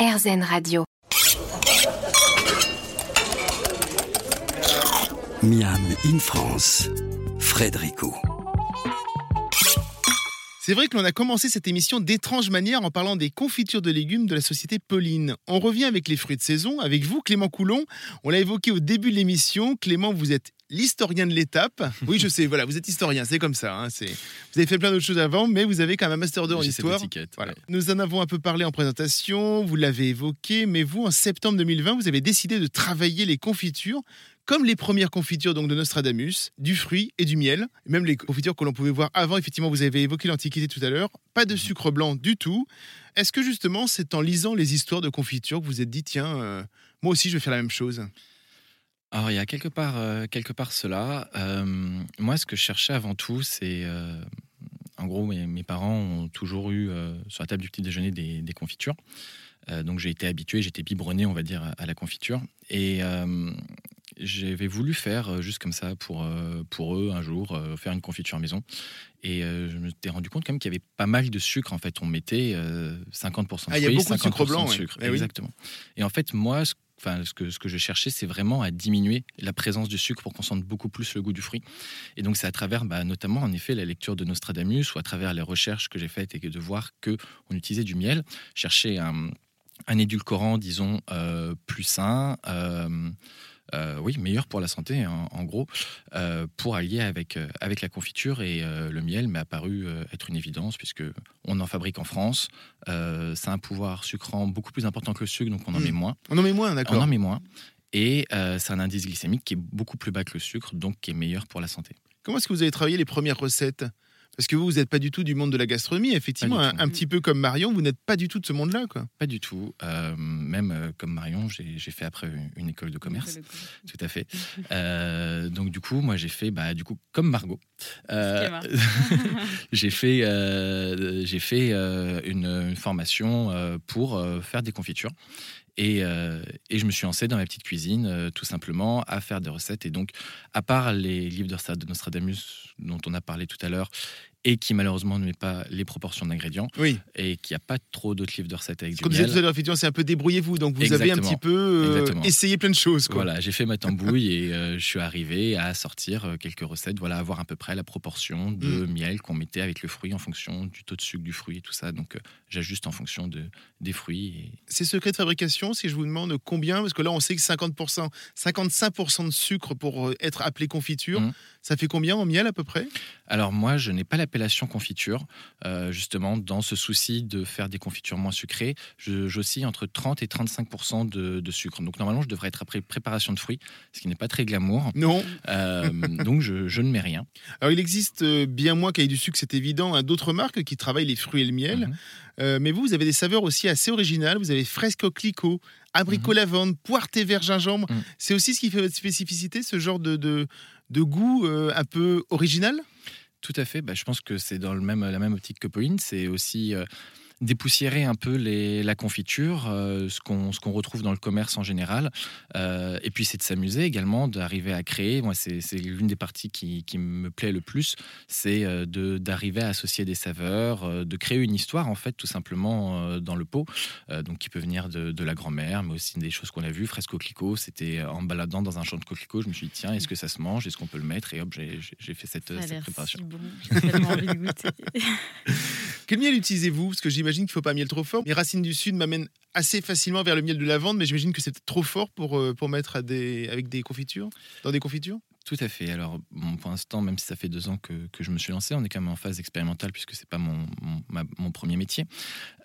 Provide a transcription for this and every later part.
RZN Radio. Miam in France, Frédérico. C'est vrai que l'on a commencé cette émission d'étrange manière en parlant des confitures de légumes de la société Pauline. On revient avec les fruits de saison, avec vous Clément Coulon. On l'a évoqué au début de l'émission. Clément, vous êtes l'historien de l'étape. Oui, je sais, voilà, vous êtes historien, c'est comme ça. hein. Vous avez fait plein d'autres choses avant, mais vous avez quand même un Master 2 en histoire. Voilà. ouais. Nous en avons un peu parlé en présentation, vous l'avez évoqué, mais vous, en septembre 2020, vous avez décidé de travailler les confitures comme les premières confitures donc de Nostradamus, du fruit et du miel, même les confitures que l'on pouvait voir avant. Effectivement, vous avez évoqué l'Antiquité tout à l'heure. Pas de sucre blanc du tout. Est-ce que justement, c'est en lisant les histoires de confitures que vous vous êtes dit, tiens, euh, moi aussi, je vais faire la même chose? Alors, il y a quelque part, euh, quelque part cela. Euh, moi, ce que je cherchais avant tout, c'est. euh, en gros, mes, mes parents ont toujours eu sur la table du petit déjeuner des, des confitures. Donc, j'ai été habitué, j'étais biberonné, on va dire, à, à la confiture. Et j'avais voulu faire, juste comme ça, pour, pour eux, un jour, faire une confiture maison. Et je me suis rendu compte quand même qu'il y avait pas mal de sucre. En fait, on mettait euh, 50% de Ah, il y a fruits, beaucoup de sucre 50% blanc, ouais. sucre. Eh. Exactement. Et en fait, moi, ce, enfin, ce, que, je cherchais, c'est vraiment à diminuer la présence du sucre pour qu'on sente beaucoup plus le goût du fruit. Et donc, c'est à travers, bah, notamment, en effet, la lecture de Nostradamus ou à travers les recherches que j'ai faites et de voir que on utilisait du miel, chercher un, un édulcorant, disons, euh, plus sain. euh, euh, oui, meilleur pour la santé, en, en gros, euh, pour allier avec, euh, avec la confiture et le miel m'est apparu être une évidence puisque on en fabrique en France. Ça a un pouvoir sucrant beaucoup plus important que le sucre, donc on en Mm. met moins. On en met moins, On d'accord en met moins. Et c'est un indice glycémique qui est beaucoup plus bas que le sucre, donc qui est meilleur pour la santé. Comment est-ce que vous avez travaillé les premières recettes? Parce que vous, vous n'êtes pas du tout du monde de la gastronomie. Effectivement, un, petit peu comme Marion, vous n'êtes pas du tout de ce monde-là. quoi. Pas du tout. Euh, même euh, comme Marion, j'ai j'ai fait après une école de commerce. Tout à fait. Euh, donc du coup, moi j'ai fait, bah, du coup, comme Margot, euh, j'ai fait, euh, j'ai fait euh, une, une formation euh, pour euh, faire des confitures. Et, euh, et je me suis lancé dans la petite cuisine, euh, tout simplement, à faire des recettes. Et donc, à part les livres de Nostradamus dont on a parlé tout à l'heure, et qui malheureusement ne met pas les proportions d'ingrédients, Oui. et qui a pas trop d'autres livres de recettes avec du Comme je disais miel. tout à l'heure, effectivement, c'est un peu débrouillez-vous. Donc vous avez un petit peu euh, essayé plein de choses. Quoi. Voilà, j'ai fait ma tambouille et euh, je suis arrivé à sortir euh, quelques recettes, voilà, avoir à peu près la proportion de Mm. miel qu'on mettait avec le fruit en fonction du taux de sucre du fruit et tout ça. Donc euh, j'ajuste en fonction de, des fruits. Et... Ces secrets de fabrication, si je vous demande combien, parce que là on sait que 50%, 55% de sucre pour être appelé confiture, Mhm. ça fait combien en miel à peu près? Alors moi, je n'ai pas l'appellation confiture, euh, justement, dans ce souci de faire des confitures moins sucrées, j'oscille entre 30 et 35% de, de sucre. Donc normalement, je devrais être après préparation de fruits, ce qui n'est pas très glamour. Non. Euh, donc je, je ne mets rien. Alors il existe euh, bien moins qu'avec du sucre, c'est évident, hein, d'autres marques qui travaillent les fruits et le miel. Mhm. Euh, mais vous, vous avez des saveurs aussi assez originales. Vous avez fresque coquelicot, abricot lavande, poire thé vert gingembre. Mhm. C'est aussi ce qui fait votre spécificité, ce genre de, de, de goût un peu original? Tout à fait. Bah, je pense que c'est dans le même, la même optique que Pauline. C'est aussi euh, dépoussiérer un peu les, la confiture, euh, ce qu'on ce qu'on retrouve dans le commerce en général. Euh, et puis, c'est de s'amuser également, d'arriver à créer. Moi, c'est l'une des parties qui, qui me plaît le plus. C'est euh, d'arriver à associer des saveurs, euh, de créer une histoire, en fait, tout simplement dans le pot. Donc, qui peut venir de, de la grand-mère, mais aussi des choses qu'on a vues. Fresque coquelicot, c'était en baladant dans un champ de coquelicots. Je me suis dit, tiens, est-ce que ça se mange? Est-ce qu'on peut le mettre? Et hop, j'ai j'ai fait cette, Ça a cette l'air préparation. si bon. J'ai tellement envie de goûter. Quel miel utilisez-vous? Parce que j'imagine qu'il ne faut pas un miel trop fort. Les racines du sud m'amènent assez facilement vers le miel de lavande, mais j'imagine que c'est trop fort pour, euh, pour mettre à des, avec des confitures, dans des confitures? Tout à fait. Alors, bon, pour l'instant, même si ça fait deux ans que, que je me suis lancé, on est quand même en phase expérimentale puisque c'est pas mon, mon, ma- mon premier métier.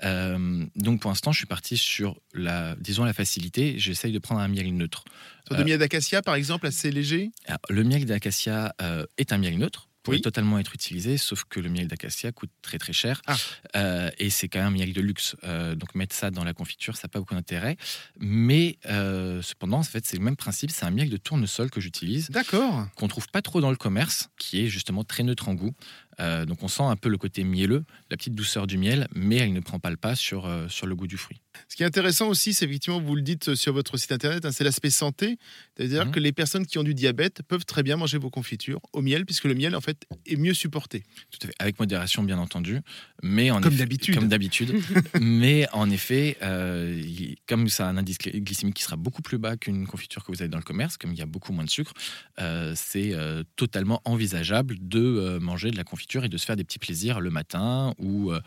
Euh, donc, pour l'instant, je suis parti sur la, disons, la facilité. J'essaye de prendre un miel neutre. Sur de Euh, miel d'acacia, par exemple, assez léger? Alors, le miel d'acacia euh, est un miel neutre. Pourrait Oui. totalement être utilisé, sauf que le miel d'acacia coûte très très cher. Ah. Euh, et c'est quand même un miel de luxe. Euh, donc mettre ça dans la confiture, ça n'a pas beaucoup d'intérêt. Mais euh, cependant, en fait, c'est le même principe. C'est un miel de tournesol que j'utilise D'accord. qu'on trouve pas trop dans le commerce, qui est justement très neutre en goût. Euh, donc on sent un peu le côté mielleux, la petite douceur du miel, mais elle ne prend pas le pas sur, euh, sur le goût du fruit. Ce qui est intéressant aussi, c'est effectivement, vous le dites sur votre site internet, hein, c'est l'aspect santé. C'est-à-dire Mhm. que les personnes qui ont du diabète peuvent très bien manger vos confitures au miel, puisque le miel, en fait, est mieux supporté. Tout à fait, avec modération bien entendu, mais en Comme d'habitude. Comme d'habitude, mais en effet, euh, comme ça a un indice gly- glycémique qui sera beaucoup plus bas qu'une confiture que vous avez dans le commerce, comme il y a beaucoup moins de sucre, euh, c'est euh, totalement envisageable de euh, manger de la confiture et de se faire des petits plaisirs le matin ou euh,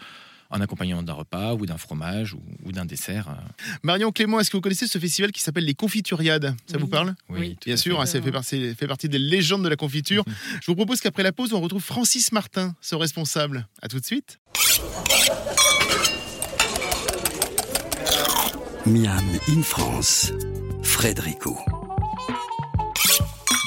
en accompagnement d'un repas ou d'un fromage ou, ou d'un dessert. euh. Marion Clément, est-ce que vous connaissez ce festival qui s'appelle les Confituriades? Ça Oui. vous parle? Oui, tout Bien sûr, fait. hein, ça fait partie, fait partie des légendes de la confiture. Je vous propose qu'après la pause, on retrouve Francis Martin, ce responsable. À tout de suite. Miam in France, Frédérico.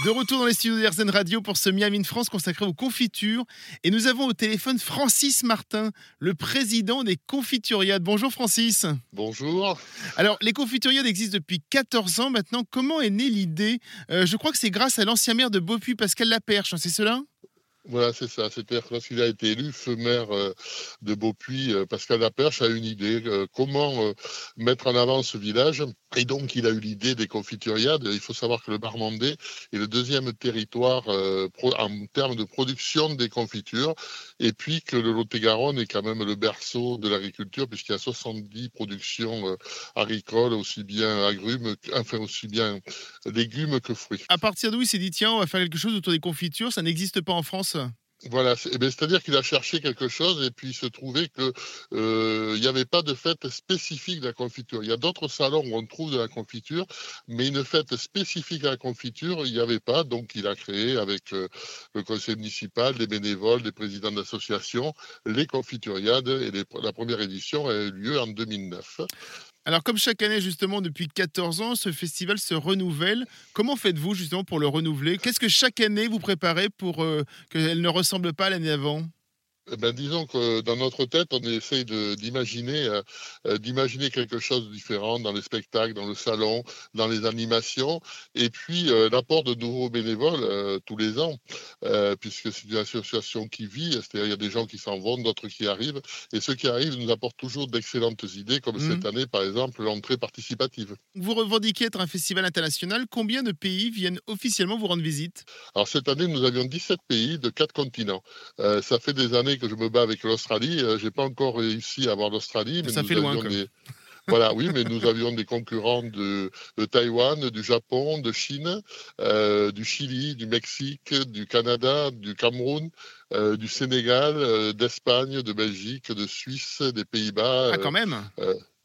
De retour dans les studios d'RZN Radio pour ce Miami in France consacré aux confitures. Et nous avons au téléphone Francis Martin, le président des Confituriades. Bonjour Francis. Bonjour. Alors, les Confituriades existent depuis 14 ans maintenant. Comment est née l'idée? Euh, Je crois que c'est grâce à l'ancien maire de Beaupuy, Pascal Laperche, hein, c'est cela? Voilà, c'est ça. C'est-à-dire que lorsqu'il a été élu feu maire euh, de Beaupuis, euh, Pascal Laperche a une idée euh, comment mettre en avant ce village. Et donc, il a eu l'idée des confituriades. Il faut savoir que le Marmandais est le deuxième territoire en termes de production des confitures. Et puis que le Lot-et-Garonne est quand même le berceau de l'agriculture, puisqu'il y a 70 productions agricoles, aussi bien agrumes, enfin aussi bien légumes que fruits. À partir d'où il s'est dit, tiens, on va faire quelque chose autour des confitures, ça n'existe pas en France Voilà, eh ben, c'est-à-dire qu'il a cherché quelque chose et puis il se trouvait que euh, il n'y avait pas de fête spécifique de la confiture. Il y a d'autres salons où on trouve de la confiture, mais une fête spécifique à la confiture, il n'y avait pas. Donc il a créé avec euh, le conseil municipal, les bénévoles, les présidents d'associations, les confituriades et la première édition a eu lieu en 2009. Alors, comme chaque année, justement, depuis 14 ans, ce festival se renouvelle. Comment faites-vous, justement, pour le renouveler? Qu'est-ce que chaque année vous préparez pour euh, qu'elle ne ressemble pas à l'année avant Eh ben, disons que dans notre tête, on essaye d'imaginer, euh, euh, d'imaginer quelque chose de différent dans les spectacles, dans le salon, dans les animations, et puis euh, l'apport de nouveaux bénévoles euh, tous les ans, puisque c'est une association qui vit, c'est-à-dire il y a des gens qui s'en vont, d'autres qui arrivent, et ceux qui arrivent nous apportent toujours d'excellentes idées, comme cette année par exemple l'entrée participative. Vous revendiquez être un festival international. Combien de pays viennent officiellement vous rendre visite? Alors cette année, nous avions 17 pays de quatre continents. Ça fait des années que je me bats avec l'Australie. Euh, J'ai pas encore réussi à avoir l'Australie, mais Ça nous fait loin, avions quand des... Voilà, oui, mais nous avions des concurrents de, de Taïwan, du Japon, de Chine, euh, du Chili, du Mexique, du Canada, du Cameroun, euh, du Sénégal, euh, d'Espagne, de Belgique, de Suisse, des Pays-Bas. Ah, quand même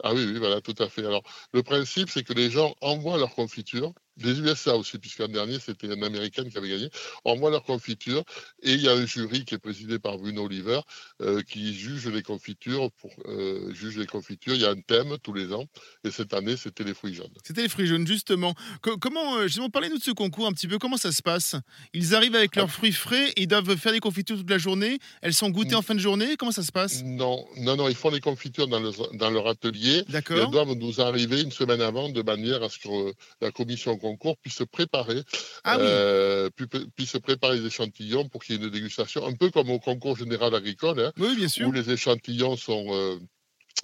ah oui, oui, voilà, tout à fait. Alors, le principe, c'est que les gens envoient leur confiture, des USA aussi, puisqu'en dernier, c'était un Américain qui avait gagné, envoient leur confiture, et il y a un jury qui est présidé par Bruno Oliver, euh, qui juge les confitures, pour, euh, juge les confitures. Il y a un thème tous les ans, et cette année, c'était les fruits jaunes. C'était les fruits jaunes, justement. Co- comment, euh, justement, parlez-nous de ce concours un petit peu. Comment ça se passe? Ils arrivent avec leurs fruits frais et ils doivent faire des confitures toute la journée. Elles sont goûtées en fin de journée? Comment ça se passe? Non, non, non, ils font les confitures dans, leur- dans leur atelier, et elles D'accord. doivent nous arriver une semaine avant, de manière à ce que la commission concours puisse se préparer Ah oui. euh, puisse préparer les échantillons pour qu'il y ait une dégustation, un peu comme au concours général agricole, hein, Oui, bien sûr. où les échantillons sont, euh,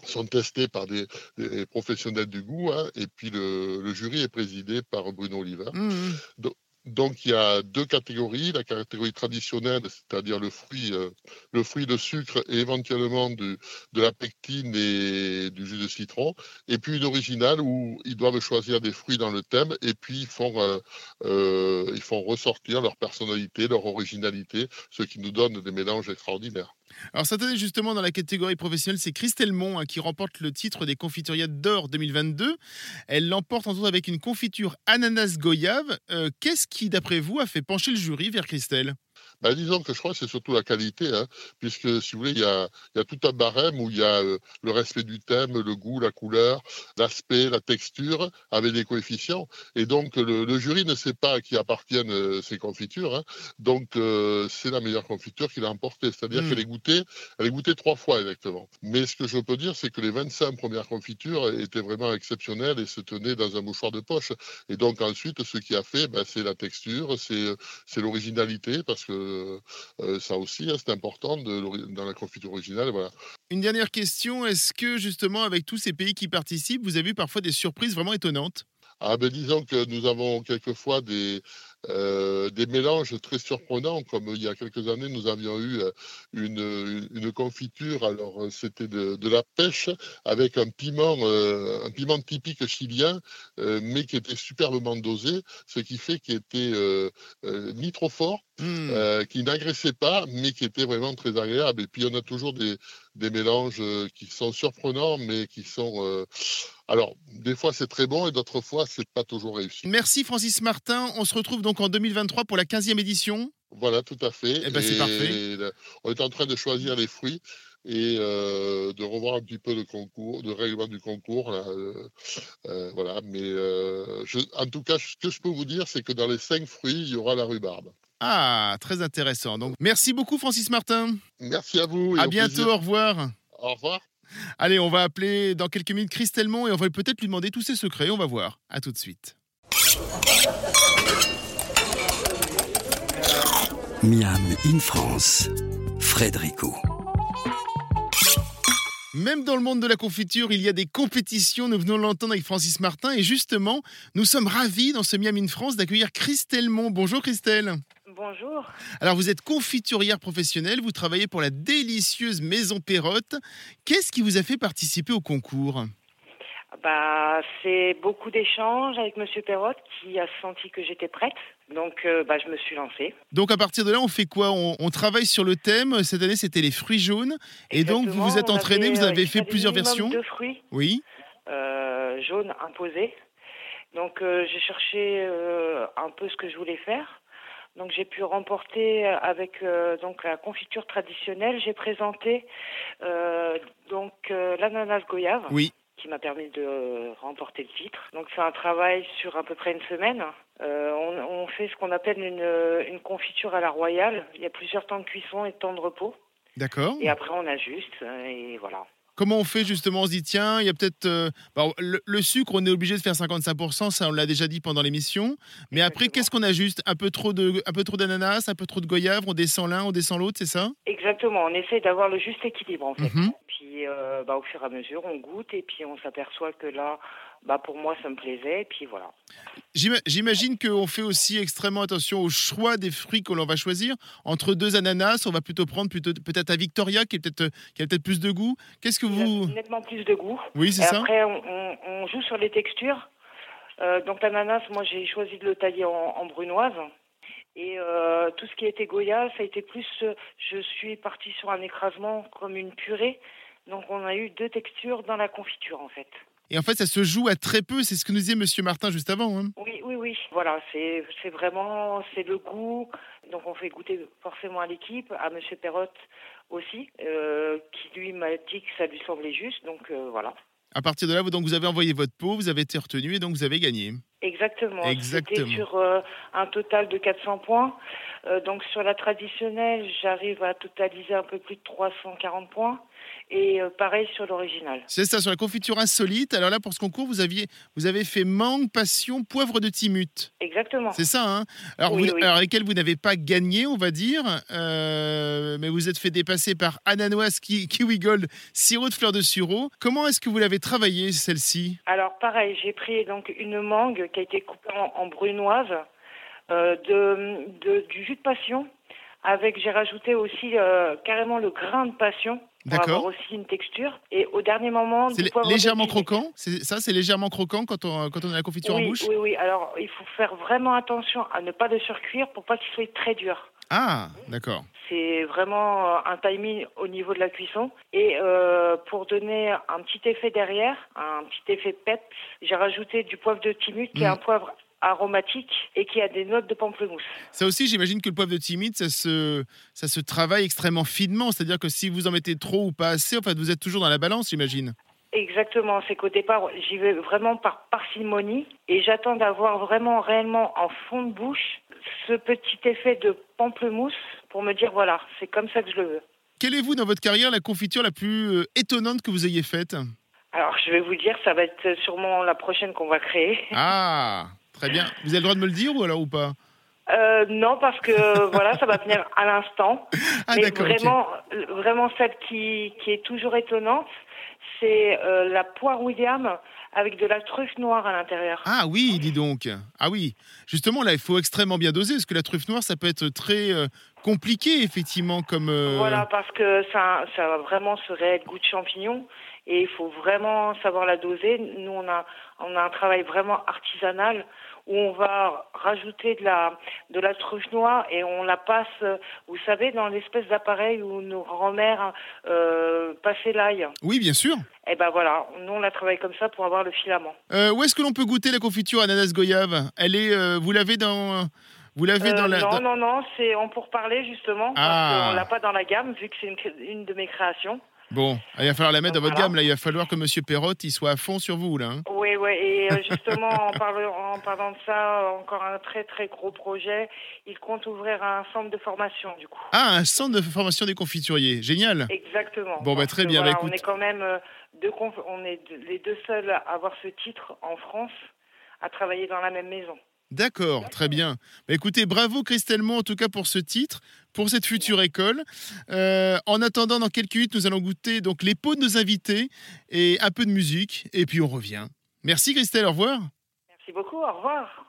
sont testés par des, des professionnels du goût, hein, et puis le, le jury est présidé par Bruno Oliver. Mhm. Donc il y a deux catégories, la catégorie traditionnelle, c'est-à-dire le fruit, euh, le fruit de sucre et éventuellement de la pectine et du jus de citron, et puis une originale où ils doivent choisir des fruits dans le thème et puis ils font, euh, euh, ils font ressortir leur personnalité, leur originalité, ce qui nous donne des mélanges extraordinaires. Alors cette année justement dans la catégorie professionnelle, c'est Christelle Mont hein, qui remporte le titre des confituriades d'or 2022. Elle l'emporte en tout avec une confiture ananas goyave. Euh, Qu'est-ce qui, d'après vous, a fait pencher le jury vers Christelle? Ben, disons que je crois que c'est surtout la qualité, hein, puisque si vous voulez, il y a, il y a tout un barème où il y a euh, le respect du thème, le goût, la couleur, l'aspect, la texture, avec des coefficients. Et donc le, le jury ne sait pas à qui appartiennent euh, ces confitures. hein. Donc euh, c'est la meilleure confiture qu'il a emportée. C'est-à-dire Mm. qu'elle est goûtée, elle est goûtée trois fois exactement. Mais ce que je peux dire, c'est que les 25 premières confitures étaient vraiment exceptionnelles et se tenaient dans un mouchoir de poche. Et donc ensuite, ce qui a fait, ben, c'est la texture, c'est l'originalité, parce que ça aussi, hein, c'est important de dans la confiture originale. Voilà. Une dernière question, est-ce que justement avec tous ces pays qui participent, vous avez eu parfois des surprises vraiment étonnantes? Ah ben disons que nous avons quelquefois des, euh, des mélanges très surprenants, comme il y a quelques années, nous avions eu euh, une, une- confiture, alors euh, c'était de, de la pêche avec un piment, euh, un piment typique chilien, euh, mais qui était superbement dosé, ce qui fait qu'il était euh, euh, ni trop fort, Hmm. euh, qui n'agressait pas, mais qui était vraiment très agréable. Et puis on a toujours des, des mélanges euh, qui sont surprenants, mais qui sont... euh, Alors, des fois c'est très bon et d'autres fois c'est pas toujours réussi. Merci Francis Martin, on se retrouve donc en 2023 pour la 15e édition. Voilà, tout à fait. Eh ben, c'est parfait. on est en train de choisir les fruits et euh, de revoir un petit peu le concours, le règlement du concours. là, euh, euh, voilà, mais je- en tout cas, ce que je peux vous dire, c'est que dans les cinq fruits, il y aura la rhubarbe. Ah, très intéressant. Donc merci beaucoup Francis Martin. Merci à vous. et À au bientôt, plaisir. au revoir. Au revoir. Allez, on va appeler dans quelques minutes Christelle Mont et on va peut-être lui demander tous ses secrets, on va voir. À tout de suite. Miam in France, Frédérico. Même dans le monde de la confiture, il y a des compétitions. Nous venons de l'entendre avec Francis Martin. Et justement, nous sommes ravis dans ce Miam in France d'accueillir Christelle Mont. Bonjour Christelle. Bonjour. Alors, vous êtes confiturière professionnelle. Vous travaillez pour la délicieuse Maison Perrotte. Qu'est-ce qui vous a fait participer au concours? Bah, c'est beaucoup d'échanges avec Monsieur Perrotte qui a senti que j'étais prête. Donc, euh, bah, je me suis lancée. Donc, à partir de là, on fait quoi? On, on travaille sur le thème. Cette année, c'était les fruits jaunes. Et donc, vous vous êtes on entraîné, avait, vous euh, avez il fait plusieurs versions. Deux fruits Oui. euh, jaunes imposés. Donc, euh, j'ai cherché euh, un peu ce que je voulais faire. Donc, j'ai pu remporter euh, avec euh, donc la confiture traditionnelle. J'ai présenté euh, donc euh, l'ananas goyave. Oui. qui m'a permis de euh, remporter le titre. Donc c'est un travail sur à peu près une semaine. Euh, on, on fait ce qu'on appelle une, une confiture à la royale. Il y a plusieurs temps de cuisson et de temps de repos. D'accord. Et après on ajuste euh, et voilà. Comment on fait justement On se dit, tiens, il y a peut-être. euh, bon, le, le sucre, on est obligé de faire 55%, ça on l'a déjà dit pendant l'émission. Mais après, qu'est-ce qu'on ajuste? Un peu trop de, un peu trop d'ananas, un peu trop de goyave, on descend l'un, on descend l'autre, c'est ça? Exactement, on essaie d'avoir le juste équilibre en fait. Mhm. Puis euh, bah, au fur et à mesure on goûte et puis on s'aperçoit que là, bah, pour moi ça me plaisait et puis voilà. J'ima- J'imagine qu'on fait aussi extrêmement attention au choix des fruits que l'on va choisir. Entre deux ananas, on va plutôt prendre plutôt peut-être un Victoria qui, est peut-être, qui a peut-être plus de goût. Qu'est-ce que a vous. nettement plus de goût. Oui, c'est ça après, on, on- on joue sur les textures. Euh, donc l'ananas, moi j'ai choisi de le tailler en, en brunoise. Et euh, tout ce qui était goya, ça a été plus. euh, je suis partie sur un écrasement comme une purée. Donc on a eu deux textures dans la confiture en fait. Et en fait, ça se joue à très peu. C'est ce que nous disait Monsieur Martin juste avant. hein. Oui, oui, oui. Voilà, c'est vraiment c'est le goût. Donc on fait goûter forcément à l'équipe, à Monsieur Perrotte aussi, euh, qui lui m'a dit que ça lui semblait juste. Donc euh, voilà. À partir de là, vous, donc, vous avez envoyé votre pot, vous avez été retenu et donc vous avez gagné. Exactement. Exactement. Sur euh, un total de 400 points. Euh, donc sur la traditionnelle, j'arrive à totaliser un peu plus de 340 points. Et euh, pareil sur l'original. C'est ça, sur la confiture insolite. Alors là, pour ce concours, vous, aviez, vous avez fait mangue, passion, poivre de Timut. Exactement. C'est ça, hein? Alors, Oui, vous, oui. alors, lesquels vous n'avez pas gagné, on va dire, euh, mais vous êtes fait dépasser par Ananoise, ki, Kiwi Gold, sirop de fleur de sureau. Comment est-ce que vous l'avez travaillé, celle-ci? Alors pareil, j'ai pris donc une mangue qui a été coupée en, en brunoise, euh, de, de- du jus de passion. Avec, j'ai rajouté aussi euh, carrément le grain de passion pour avoir aussi une texture. Et au dernier moment, C'est légèrement croquant C'est ça, c'est légèrement croquant quand on, quand on a la confiture oui, en bouche Oui, oui. Alors, il faut faire vraiment attention à ne pas le surcuire pour pas qu'il soit très dur. Ah, d'accord. C'est vraiment euh, un timing au niveau de la cuisson. Et euh, pour donner un petit effet derrière, un petit effet peps, j'ai rajouté du poivre de Timut, qui est Mm. un poivre aromatique et qui a des notes de pamplemousse. Ça aussi, j'imagine que le poivre de timide, ça se, ça se travaille extrêmement finement. C'est-à-dire que si vous en mettez trop ou pas assez, en fait, vous êtes toujours dans la balance, j'imagine. Exactement, c'est qu'au départ, j'y vais vraiment par parcimonie et j'attends d'avoir vraiment réellement en fond de bouche ce petit effet de pamplemousse pour me dire voilà, c'est comme ça que je le veux. Quelle est, vous, dans votre carrière, la confiture la plus euh, étonnante que vous ayez faite? Alors, je vais vous dire, ça va être sûrement la prochaine qu'on va créer. Ah, très bien. Vous avez le droit de me le dire ou alors ou pas Euh, non, parce que voilà, ça va venir à l'instant. Ah, Mais vraiment, vraiment celle qui, qui est toujours étonnante, c'est euh, la poire William avec de la truffe noire à l'intérieur. Ah oui, dis donc. Ah oui. Justement, là, il faut extrêmement bien doser, parce que la truffe noire, ça peut être très euh, compliqué, effectivement, comme. euh, Voilà, parce que ça, ça a vraiment ce réel goût de champignon et il faut vraiment savoir la doser. Nous, on a, on a un travail vraiment artisanal où on va rajouter de la, de la truffe noire et on la passe, euh, vous savez, dans l'espèce d'appareil où nos grands-mères euh, passaient l'ail. Oui, bien sûr. Et ben voilà, nous on la travaille comme ça pour avoir le filament. Euh, où est-ce que l'on peut goûter la confiture ananas goyave? Elle est. euh, vous l'avez dans. Vous l'avez Euh, dans la. non, dans- non, non, c'est on pour parler justement Ah. parce qu'on l'a pas dans la gamme vu que c'est une, une de mes créations. Bon, il va falloir la mettre dans votre Voilà. gamme. Là, il va falloir que Monsieur Perrotte il soit à fond sur vous là. hein. Oui, oui, et euh, justement, en parlant, en parlant de ça, encore un très très gros projet. Il compte ouvrir un centre de formation, du coup. Ah, un centre de formation des confituriers. Génial. Exactement. Bon, bah, très bien, voilà, bah, on écoute. est quand même euh, deux, conf- on est les deux seuls à avoir ce titre en France à travailler dans la même maison. D'accord, très bien. Bah, écoutez, bravo Christelle Mont, en tout cas pour ce titre, pour cette future école. Euh, en attendant, dans quelques minutes, nous allons goûter donc les pots de nos invités et un peu de musique, et puis on revient. Merci Christelle, au revoir. Merci beaucoup. Au revoir.